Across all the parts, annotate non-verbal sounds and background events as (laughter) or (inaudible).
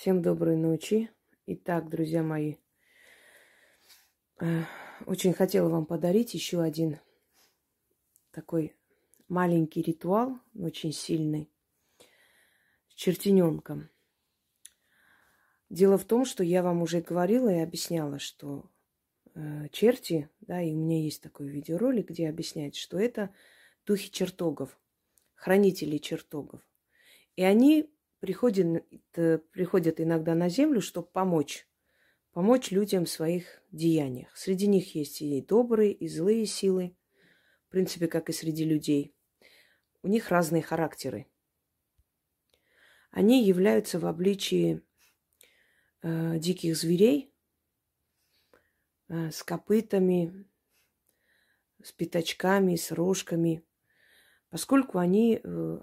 Всем доброй ночи. Итак, друзья мои, э, очень хотела вам подарить еще один такой маленький ритуал, очень сильный, с чертененком. Дело в том, что я вам уже говорила и объясняла, что э, черти, да, и у меня есть такой видеоролик, где объясняется, что это духи чертогов, хранители чертогов. И они приходят, приходят иногда на землю, чтобы помочь. Помочь людям в своих деяниях. Среди них есть и добрые, и злые силы. В принципе, как и среди людей. У них разные характеры. Они являются в обличии э, диких зверей э, с копытами, с пятачками, с рожками, поскольку они э,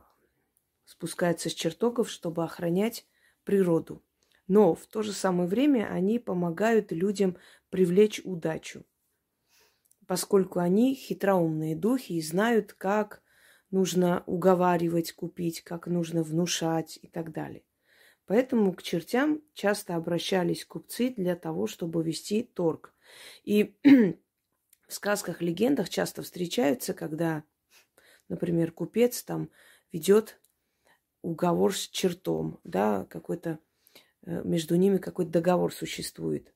спускаются с чертогов, чтобы охранять природу. Но в то же самое время они помогают людям привлечь удачу, поскольку они хитроумные духи и знают, как нужно уговаривать купить, как нужно внушать и так далее. Поэтому к чертям часто обращались купцы для того, чтобы вести торг. И (clears throat) в сказках, легендах часто встречаются, когда, например, купец там ведет уговор с чертом, да, какой-то э, между ними какой-то договор существует.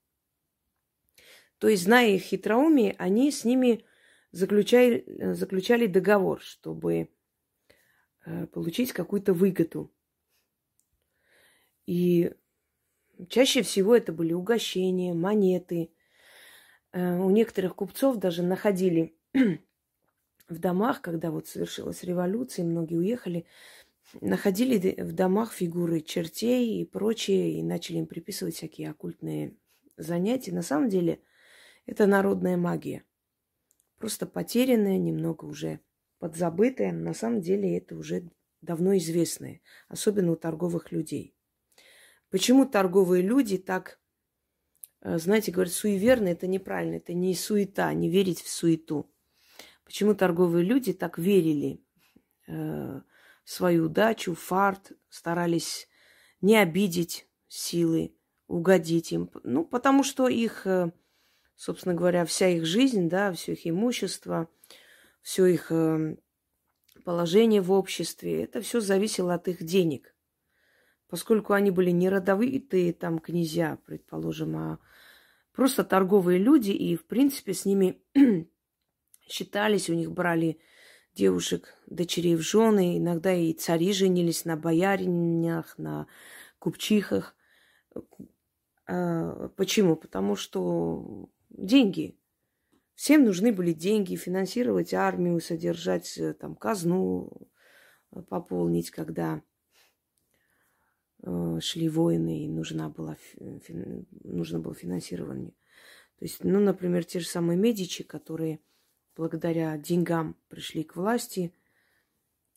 То есть, зная их хитроумие, они с ними заключали, э, заключали договор, чтобы э, получить какую-то выгоду. И чаще всего это были угощения, монеты. У некоторых купцов даже находили (clears throat) в домах, когда вот совершилась революция, многие уехали, находили в домах фигуры чертей и прочее, и начали им приписывать всякие оккультные занятия. На самом деле это народная магия. Просто потерянная, немного уже подзабытая. На самом деле это уже давно известное, особенно у торговых людей. Почему торговые люди так, э, знаете, говорят, суеверные, это неправильно, это не суета, не верить в суету. Почему торговые люди так верили э, свою удачу, фарт, старались не обидеть силы, угодить им. Ну, потому что их, э, собственно говоря, вся их жизнь, да, все их имущество, все их э, положение в обществе, это все зависело от их денег. Поскольку они были не родовитые там князья, предположим, а просто торговые люди, и, в принципе, с ними (clears throat) считались, у них брали девушек, дочерей в жены. Иногда и цари женились на бояринях, на купчихах. А, почему? Потому что деньги. Всем нужны были деньги, финансировать армию, содержать э, там казну, э, пополнить, когда э, шли войны и нужна была, нужно было финансирование. То есть, ну, например, те же самые Медичи, которые – благодаря деньгам пришли к власти.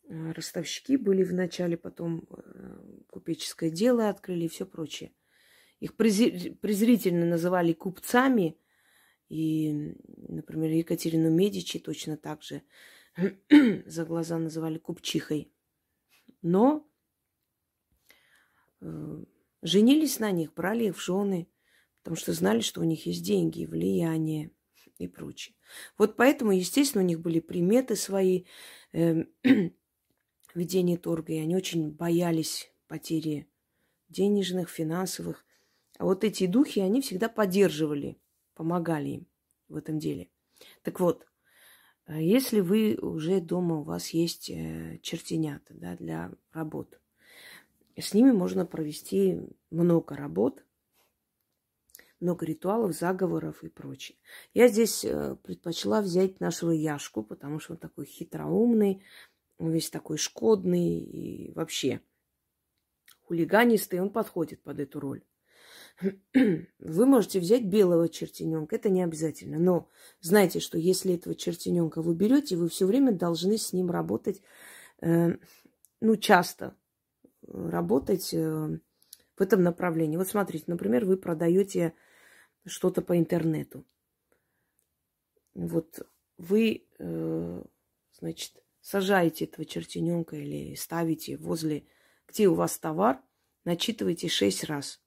Э, ростовщики были вначале, потом э, купеческое дело открыли и все прочее. Их презрительно называли купцами, и, например, Екатерину Медичи точно так же (clears throat) за глаза называли купчихой. Но э, женились на них, брали их в жены, потому что знали, что у них есть деньги, влияние и прочее. Вот поэтому, естественно, у них были приметы свои (clears throat) э, ведения торга, и они очень боялись потери денежных, финансовых. А вот эти духи, они всегда поддерживали, помогали им в этом деле. Так вот, э, если вы уже дома, у вас есть э, чертенята да, для работ, с ними можно провести много работ, много ритуалов, заговоров и прочее. Я здесь э, предпочла взять нашего Яшку, потому что он такой хитроумный, он весь такой шкодный и вообще хулиганистый, он подходит под эту роль. (clears throat) Вы можете взять белого чертененка, это не обязательно. Но знайте, что если этого чертененка вы берете, вы все время должны с ним работать, э, ну, часто работать э, в этом направлении. Вот смотрите, например, вы продаете что-то по интернету. Вот вы, э, значит, сажаете этого чертененка или ставите возле, где у вас товар, начитывайте шесть раз.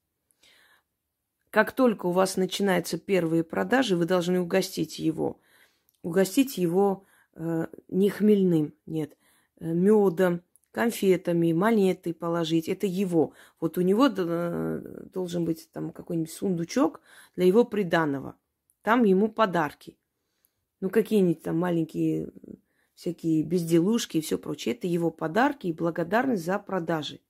Как только у вас начинаются первые продажи, вы должны угостить его. Угостить его э, не хмельным, нет, э, медом, конфетами, монеты положить. Это его. Вот у него э, должен быть там какой-нибудь сундучок для его приданого. Там ему подарки. Ну, какие-нибудь там маленькие всякие безделушки и все прочее. Это его подарки и благодарность за продажи.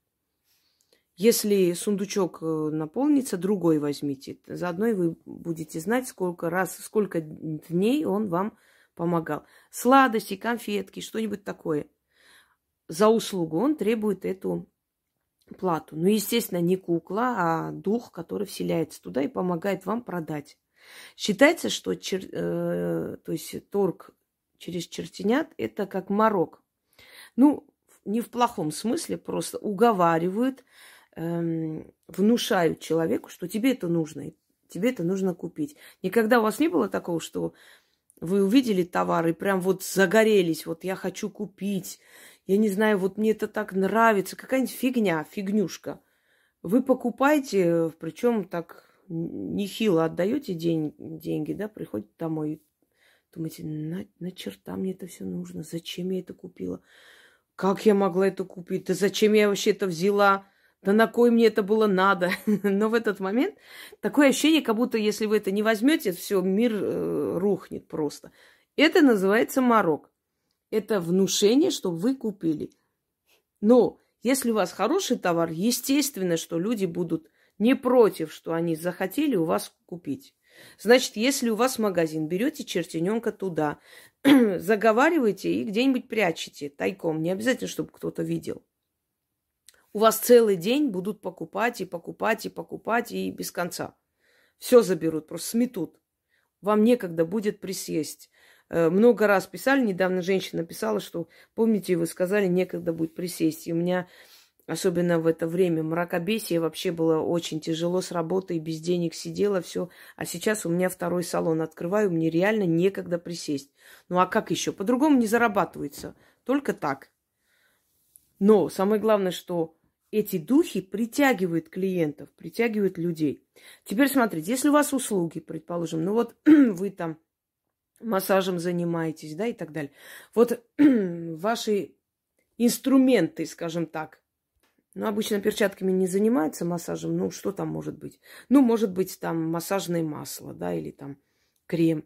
Если сундучок э, наполнится, другой возьмите. Заодно и вы будете знать, сколько раз, сколько дней он вам помогал. Сладости, конфетки, что-нибудь такое. За услугу он требует эту плату. Ну, естественно, не кукла, а дух, который вселяется туда и помогает вам продать. Считается, что чер, э, то есть торг через чертенят – это как морок. Ну, не в плохом смысле, просто уговаривают, эм, внушают человеку, что тебе это нужно, тебе это нужно купить. Никогда у вас не было такого, что вы увидели товар и прям вот загорелись, вот я хочу купить, я не знаю, вот мне это так нравится, какая-нибудь фигня, фигнюшка. Вы покупаете, причем так нехило отдаете день, деньги, да, приходите домой, думаете, на, на черта мне это все нужно, зачем я это купила, как я могла это купить, да зачем я вообще это взяла, да на кой мне это было надо? (laughs) Но в этот момент такое ощущение, как будто если вы это не возьмете, все, мир э, рухнет просто. Это называется морок. Это внушение, что вы купили. Но если у вас хороший товар, естественно, что люди будут не против, что они захотели у вас купить. Значит, если у вас магазин, берете чертененка туда, (clears throat) заговариваете и где-нибудь прячете тайком. Не обязательно, чтобы кто-то видел у вас целый день будут покупать и покупать и покупать и без конца. Все заберут, просто сметут. Вам некогда будет присесть. Э, много раз писали, недавно женщина писала, что, помните, вы сказали, некогда будет присесть. И у меня, особенно в это время мракобесие, вообще было очень тяжело с работой, без денег сидела, все. А сейчас у меня второй салон открываю, мне реально некогда присесть. Ну а как еще? По-другому не зарабатывается. Только так. Но самое главное, что эти духи притягивают клиентов, притягивают людей. Теперь смотрите, если у вас услуги, предположим, ну вот (clears throat) вы там массажем занимаетесь, да, и так далее. Вот (clears throat) ваши инструменты, скажем так, ну, обычно перчатками не занимаются массажем, ну, что там может быть? Ну, может быть, там массажное масло, да, или там крем.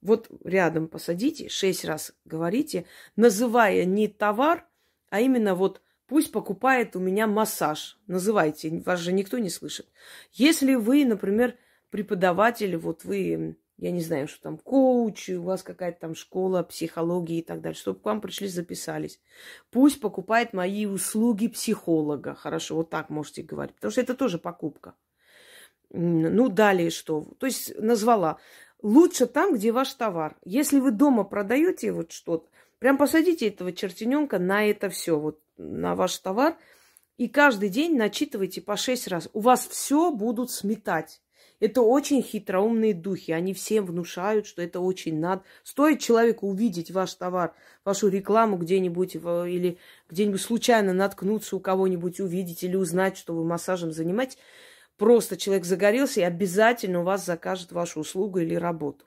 Вот рядом посадите, шесть раз говорите, называя не товар, а именно вот Пусть покупает у меня массаж. Называйте, вас же никто не слышит. Если вы, например, преподаватель, вот вы, я не знаю, что там, коуч, у вас какая-то там школа психологии и так далее, чтобы к вам пришли, записались. Пусть покупает мои услуги психолога. Хорошо, вот так можете говорить, потому что это тоже покупка. Ну, далее что? То есть назвала. Лучше там, где ваш товар. Если вы дома продаете вот что-то, прям посадите этого чертененка на это все. Вот на ваш товар и каждый день начитывайте по шесть раз. У вас все будут сметать. Это очень хитроумные духи. Они всем внушают, что это очень надо. Стоит человеку увидеть ваш товар, вашу рекламу где-нибудь или где-нибудь случайно наткнуться у кого-нибудь, увидеть или узнать, что вы массажем занимаетесь. Просто человек загорелся и обязательно у вас закажет вашу услугу или работу.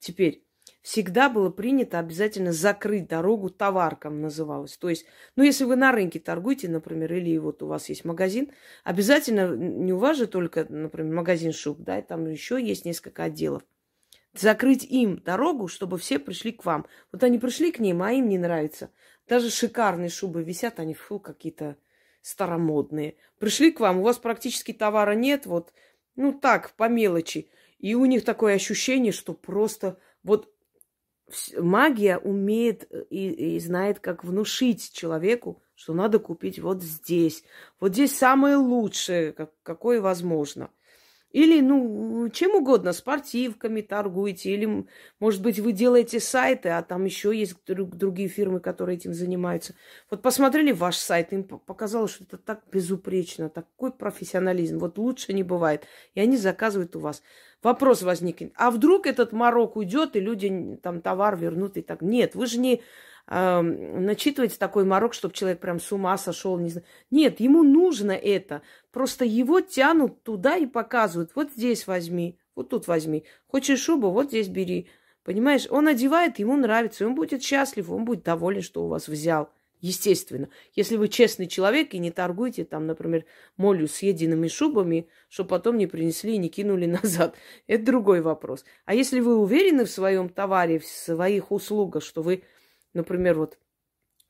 Теперь, всегда было принято обязательно закрыть дорогу товаркам, называлось. То есть, ну, если вы на рынке торгуете, например, или вот у вас есть магазин, обязательно, не у вас же только, например, магазин шуб, да, там еще есть несколько отделов. Закрыть им дорогу, чтобы все пришли к вам. Вот они пришли к ним, а им не нравится. Даже шикарные шубы висят, они, фу, какие-то старомодные. Пришли к вам, у вас практически товара нет, вот, ну так, по мелочи. И у них такое ощущение, что просто вот магия умеет э, и, и знает, как внушить человеку, что надо купить вот здесь. Вот здесь самое лучшее, как, какое возможно. Или, ну, чем угодно, спортивками торгуете, или, может быть, вы делаете сайты, а там еще есть другие фирмы, которые этим занимаются. Вот посмотрели ваш сайт, им показалось, что это так безупречно, такой профессионализм, вот лучше не бывает. И они заказывают у вас. Вопрос возникнет, а вдруг этот морок уйдет, и люди там товар вернут и так? Нет, вы же не э, начитывать такой морок, чтобы человек прям с ума сошел. Не знаю. Нет, ему нужно это. Просто его тянут туда и показывают. Вот здесь возьми, вот тут возьми. Хочешь шубу, вот здесь бери. Понимаешь, он одевает, ему нравится, он будет счастлив, он будет доволен, что у вас взял. Естественно. Если вы честный человек и не торгуете там, например, молью съеденными шубами, что потом не принесли и не кинули (laughs) назад. Это другой вопрос. А если вы уверены в своем товаре, в своих услугах, что вы, например, вот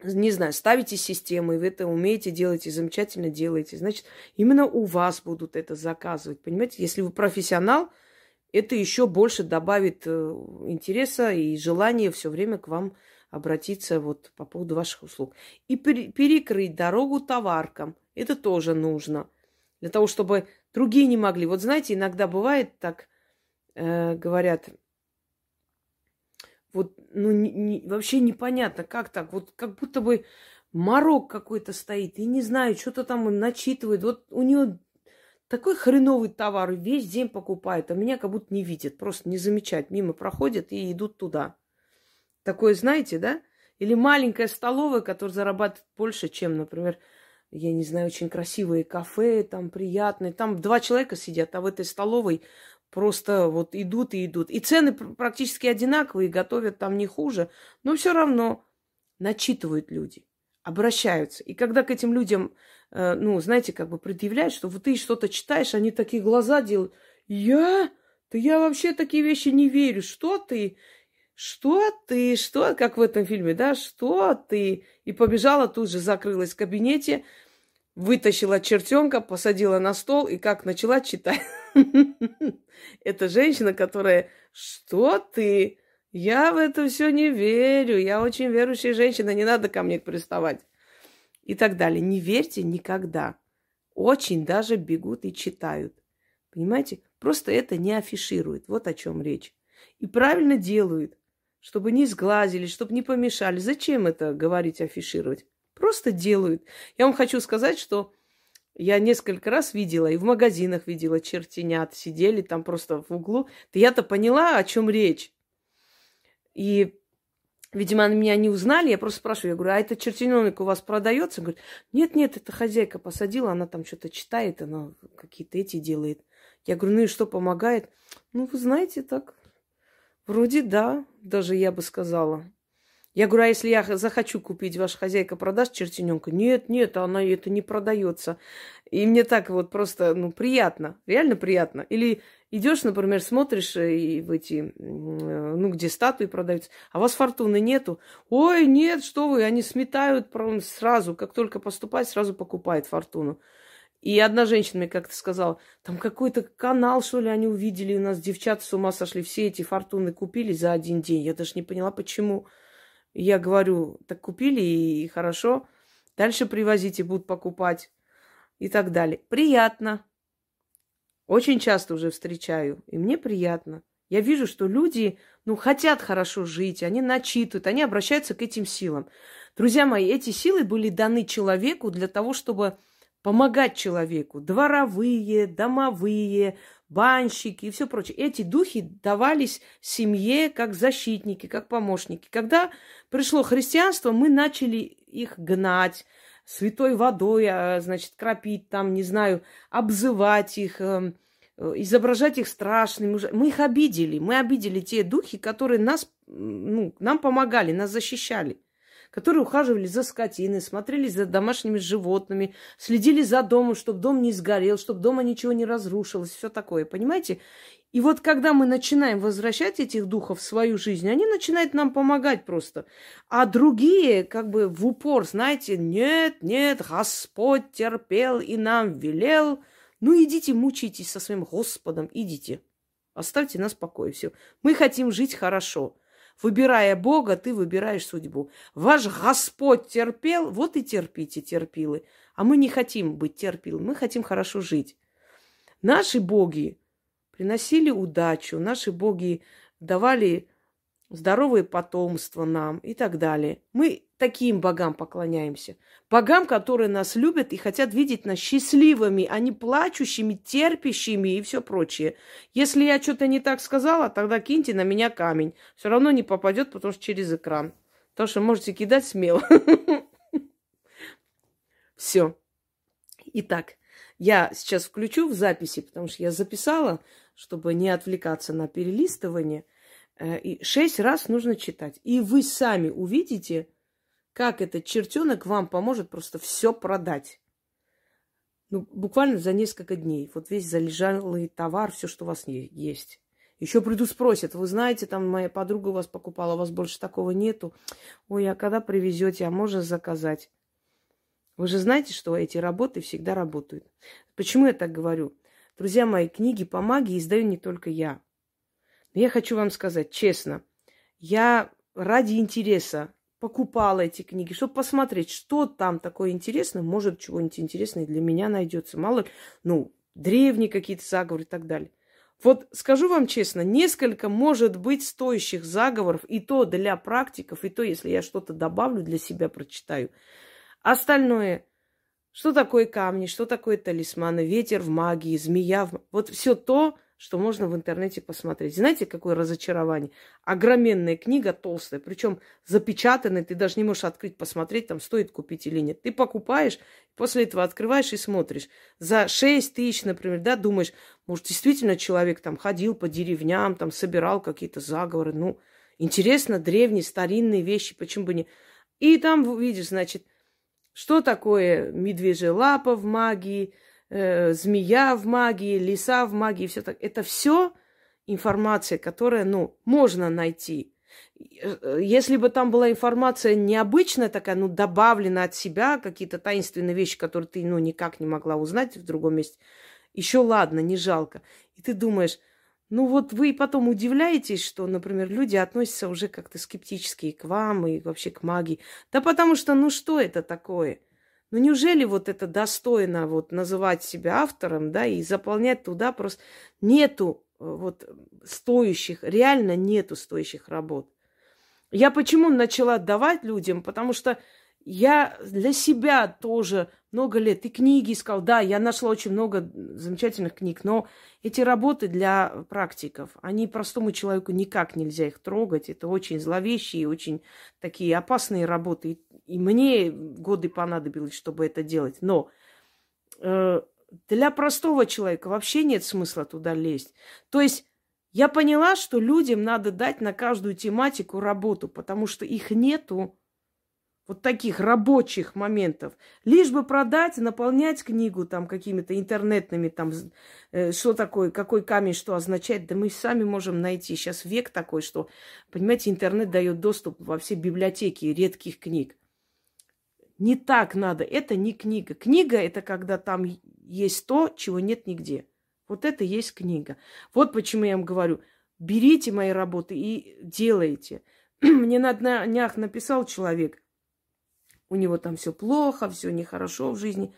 не знаю, ставите систему, и вы это умеете делать, и замечательно делаете, значит, именно у вас будут это заказывать. Понимаете, если вы профессионал, это еще больше добавит э, интереса и желания все время к вам обратиться вот по поводу ваших услуг. И перекрыть дорогу товаркам. Это тоже нужно. Для того, чтобы другие не могли. Вот знаете, иногда бывает так, э, говорят, вот, ну, не, не, вообще непонятно, как так, вот как будто бы морок какой-то стоит, и не знаю, что-то там начитывает. Вот у нее такой хреновый товар, весь день покупает, а меня как будто не видит, просто не замечает, мимо проходят и идут туда. Такое знаете, да? Или маленькая столовая, которая зарабатывает больше, чем, например, я не знаю, очень красивые кафе, там приятные. Там два человека сидят, а в этой столовой просто вот идут и идут. И цены практически одинаковые, готовят там не хуже, но все равно начитывают люди, обращаются. И когда к этим людям, э, ну, знаете, как бы предъявляют, что вот ты что-то читаешь, они такие глаза делают. Я? Да я вообще такие вещи не верю. Что ты? Что ты? Что? Как в этом фильме, да? Что ты? И побежала тут же, закрылась в кабинете, вытащила чертенка, посадила на стол и как начала читать. (laughs) Это женщина, которая, что ты? Я в это все не верю. Я очень верующая женщина, не надо ко мне приставать. И так далее. Не верьте никогда. Очень даже бегут и читают. Понимаете? Просто это не афишируют. Вот о чем речь. И правильно делают, чтобы не сглазили, чтобы не помешали. Зачем это говорить, афишировать? Просто делают. Я вам хочу сказать, что я несколько раз видела, и в магазинах видела чертенят, сидели там просто в углу. Да я-то поняла, о чем речь. И, видимо, они меня не узнали. Я просто спрашиваю, я говорю, а этот чертененок у вас продается? Он говорит, нет, нет, это хозяйка посадила, она там что-то читает, она какие-то эти делает. Я говорю, ну и что помогает? Ну, вы знаете, так, вроде да, даже я бы сказала. Я говорю, а если я захочу купить, ваша хозяйка продаст чертененка? Нет, нет, она это не продается. И мне так вот просто, ну, приятно, реально приятно. Или идешь, например, смотришь э, и в эти, э, ну, где статуи продаются, а у вас фортуны нету. Ой, нет, что вы, они сметают сразу, как только поступать, сразу покупает фортуну. И одна женщина мне как-то сказала, там какой-то канал, что ли, они увидели, у нас девчата с ума сошли, все эти фортуны купили за один день. Я даже не поняла, почему. Я говорю, так купили и хорошо. Дальше привозите, будут покупать и так далее. Приятно. Очень часто уже встречаю, и мне приятно. Я вижу, что люди, ну, хотят хорошо жить, они начитывают, они обращаются к этим силам. Друзья мои, эти силы были даны человеку для того, чтобы помогать человеку. Дворовые, домовые, банщики и все прочее. Эти духи давались семье как защитники, как помощники. Когда пришло христианство, мы начали их гнать святой водой, а, значит, кропить там, не знаю, обзывать их, эм, изображать их страшными. Мы их обидели. Мы обидели те духи, которые нас, ну, нам помогали, нас защищали которые ухаживали за скотиной, смотрели за домашними животными, следили за домом, чтобы дом не сгорел, чтобы дома ничего не разрушилось, все такое, понимаете? И вот когда мы начинаем возвращать этих духов в свою жизнь, они начинают нам помогать просто. А другие как бы в упор, знаете, нет, нет, Господь терпел и нам велел. Ну идите, мучитесь со своим Господом, идите. Оставьте нас в покое, все. Мы хотим жить хорошо. Выбирая Бога, ты выбираешь судьбу. Ваш Господь терпел, вот и терпите, терпилы. А мы не хотим быть терпилами, мы хотим хорошо жить. Наши боги приносили удачу, наши боги давали здоровое потомство нам и так далее. Мы таким богам поклоняемся. Богам, которые нас любят и хотят видеть нас счастливыми, а не плачущими, терпящими и все прочее. Если я что-то не так сказала, тогда киньте на меня камень. Все равно не попадет, потому что через экран. То, что можете кидать смело. (laughs) Все. Итак, я сейчас включу в записи, потому что я записала, чтобы не отвлекаться на перелистывание. Э, и шесть раз нужно читать. И вы сами увидите, как этот чертенок вам поможет просто все продать. Ну, буквально за несколько дней. Вот весь залежалый товар, все, что у вас есть. Еще приду спросят, вы знаете, там моя подруга у вас покупала, у вас больше такого нету. Ой, а когда привезете, а можно заказать? Вы же знаете, что эти работы всегда работают. Почему я так говорю? Друзья мои, книги по магии издаю не только я. Но я хочу вам сказать честно, я ради интереса покупала эти книги, чтобы посмотреть, что там такое интересное. Может, чего-нибудь интересное для меня найдется. Мало, ну, древние какие-то заговоры и так далее. Вот скажу вам честно, несколько может быть стоящих заговоров, и то для практиков, и то, если я что-то добавлю для себя, прочитаю. Остальное, что такое камни, что такое талисманы, ветер в магии, змея в... Вот все то, что можно в интернете посмотреть. Знаете, какое разочарование? Огроменная книга толстая, причем запечатанная, ты даже не можешь открыть, посмотреть, там стоит купить или нет. Ты покупаешь, после этого открываешь и смотришь. За 6 тысяч, например, да, думаешь, может, действительно человек там ходил по деревням, там собирал какие-то заговоры. Ну, интересно, древние, старинные вещи, почему бы не... И там видишь, значит, что такое медвежья лапа в магии, э, змея в магии, лиса в магии, все так. Это все информация, которая, ну, можно найти. Э, если бы там была информация необычная такая, ну, добавлена от себя, какие-то таинственные вещи, которые ты, ну, никак не могла узнать в другом месте, еще ладно, не жалко. И ты думаешь, ну вот вы потом удивляетесь, что, например, люди относятся уже как-то скептически и к вам, и вообще к магии. Да потому что, ну что это такое? Ну неужели вот это достойно вот называть себя автором, да, и заполнять туда просто нету э, вот стоящих, реально нету стоящих работ. Я почему начала давать людям? Потому что я для себя тоже много лет и книги искал. Да, я нашла очень много замечательных книг, но эти работы для практиков, они простому человеку никак нельзя их трогать. Это очень зловещие, очень такие опасные работы. И мне годы понадобилось, чтобы это делать. Но э, для простого человека вообще нет смысла туда лезть. То есть я поняла, что людям надо дать на каждую тематику работу, потому что их нету вот таких рабочих моментов. Лишь бы продать, наполнять книгу там какими-то интернетными, там, э, что такое, какой камень что означает, да мы сами можем найти. Сейчас век такой, что, понимаете, интернет дает доступ во все библиотеки редких книг. Не так надо, это не книга. Книга – это когда там есть то, чего нет нигде. Вот это есть книга. Вот почему я вам говорю, берите мои работы и делайте. (clears throat) Мне на днях написал человек, у него там все плохо, все нехорошо в жизни.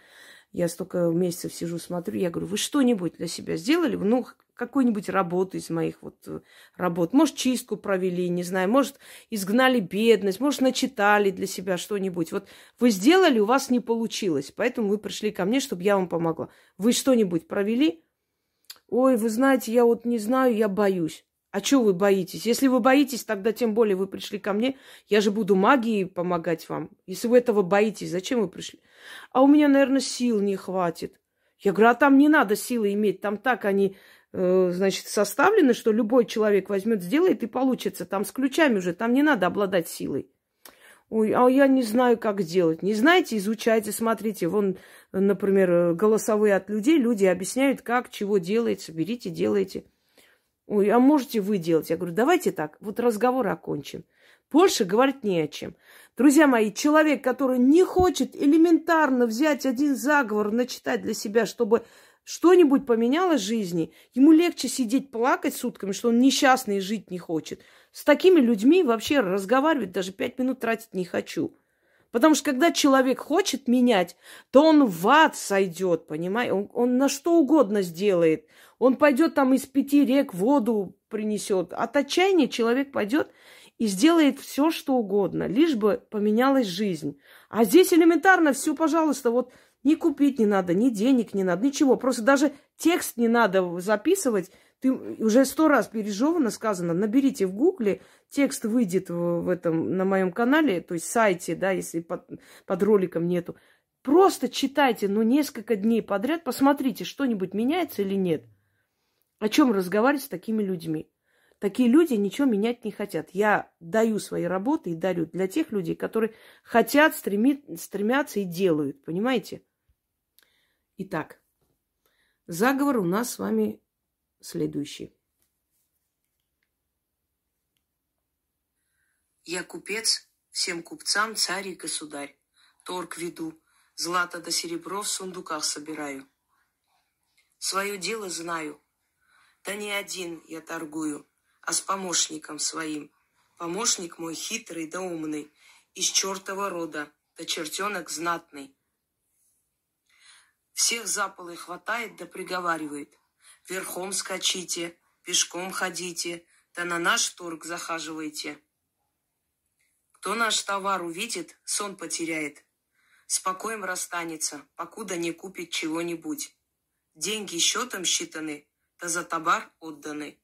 Я столько месяцев сижу, смотрю, я говорю, вы что-нибудь для себя сделали? Ну, какую-нибудь работу из моих вот э, работ. Может, чистку провели, не знаю, может, изгнали бедность, может, начитали для себя что-нибудь. Вот вы сделали, у вас не получилось, поэтому вы пришли ко мне, чтобы я вам помогла. Вы что-нибудь провели? Ой, вы знаете, я вот не знаю, я боюсь. А что вы боитесь? Если вы боитесь, тогда тем более вы пришли ко мне. Я же буду магией помогать вам. Если вы этого боитесь, зачем вы пришли? А у меня, наверное, сил не хватит. Я говорю, а там не надо силы иметь. Там так они, э, значит, составлены, что любой человек возьмет, сделает и получится. Там с ключами уже, там не надо обладать силой. Ой, а я не знаю, как сделать. Не знаете, изучайте, смотрите. Вон, например, голосовые от людей. Люди объясняют, как, чего делается. Берите, делайте. Ой, а можете вы делать? Я говорю, давайте так, вот разговор окончим. Больше говорить не о чем. Друзья мои, человек, который не хочет элементарно взять один заговор, начитать для себя, чтобы что-нибудь поменялось в жизни, ему легче сидеть плакать сутками, что он несчастный и жить не хочет. С такими людьми вообще разговаривать даже пять минут тратить не хочу. Потому что когда человек хочет менять, то он в ад сойдет, понимаете? Он, он на что угодно сделает. Он пойдет там из пяти рек воду принесет. От отчаяния человек пойдет и сделает все, что угодно, лишь бы поменялась жизнь. А здесь элементарно все, пожалуйста, вот Ни купить не надо, ни денег не надо, ничего. Просто даже текст не надо записывать. Ты уже сто раз пережевано сказано. Наберите в гугле, текст выйдет в, в этом, на моем канале, то есть сайте, да, если под, под роликом нету. Просто читайте, ну, несколько дней подряд, посмотрите, что-нибудь меняется или нет. О чем разговаривать с такими людьми? Такие люди ничего менять не хотят. Я даю свои работы и дарю для тех людей, которые хотят, стреми, стремятся и делают. Понимаете? Итак, заговор у нас с вами следующий. Я купец, всем купцам царь и государь. Торг веду, злато да серебро в сундуках собираю. Свое дело знаю, да не один я торгую, а с помощником своим. Помощник мой хитрый да умный, из чертова рода, да чертенок знатный. Всех за полы хватает да приговаривает. Верхом скачите, пешком ходите, да на наш торг захаживайте. Кто наш товар увидит, сон потеряет. Спокоем расстанется, покуда не купит чего-нибудь. Деньги счетом считаны, да за товар отданы.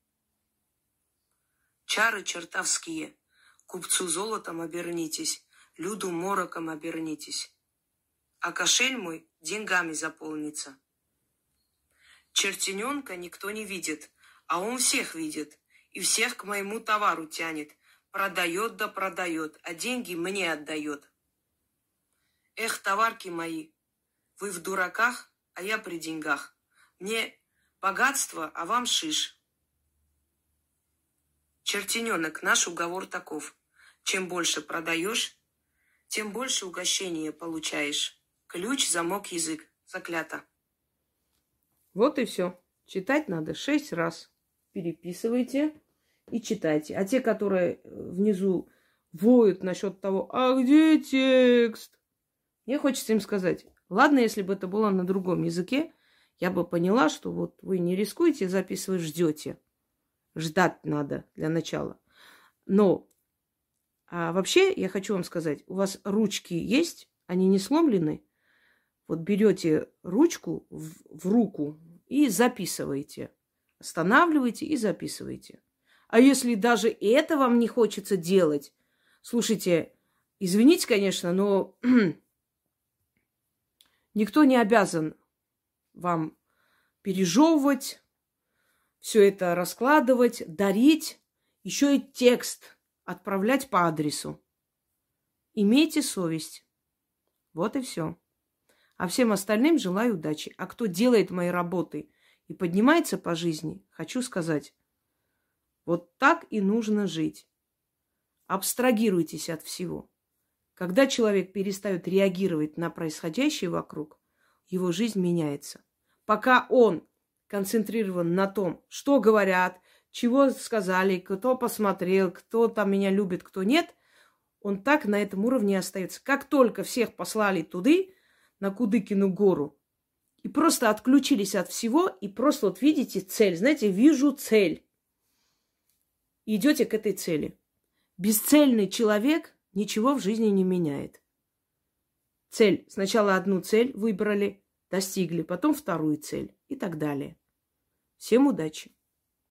Чары чертовские, купцу золотом обернитесь, люду мороком обернитесь. А кошель мой деньгами заполнится. Чертененка никто не видит, а он всех видит и всех к моему товару тянет. Продает да продает, а деньги мне отдает. Эх, товарки мои, вы в дураках, а я при деньгах. Мне богатство, а вам шиш. Чертененок, наш уговор таков. Чем больше продаешь, тем больше угощения получаешь. Ключ, замок, язык. Заклято. Вот и все. Читать надо шесть раз. Переписывайте и читайте. А те, которые внизу воют насчет того, а где текст? Мне хочется им сказать, ладно, если бы это было на другом языке, я бы поняла, что вот вы не рискуете записывать, ждете. Ждать надо для начала. Но а вообще я хочу вам сказать, у вас ручки есть, они не сломлены. Вот берете ручку в, в руку и записываете. Останавливаете и записываете. А если даже это вам не хочется делать, слушайте, извините, конечно, но (clears throat) никто не обязан вам пережевывать, все это раскладывать, дарить, еще и текст отправлять по адресу. Имейте совесть. Вот и все. А всем остальным желаю удачи. А кто делает мои работы и поднимается по жизни, хочу сказать, вот так и нужно жить. Абстрагируйтесь от всего. Когда человек перестает реагировать на происходящее вокруг, его жизнь меняется. Пока он концентрирован на том, что говорят, чего сказали, кто посмотрел, кто там меня любит, кто нет, он так на этом уровне остается. Как только всех послали туды, на Кудыкину гору, и просто отключились от всего, и просто вот видите цель. Знаете, вижу цель. И идете к этой цели. Бесцельный человек ничего в жизни не меняет. Цель. Сначала одну цель выбрали, достигли, потом вторую цель и так далее. Всем удачи!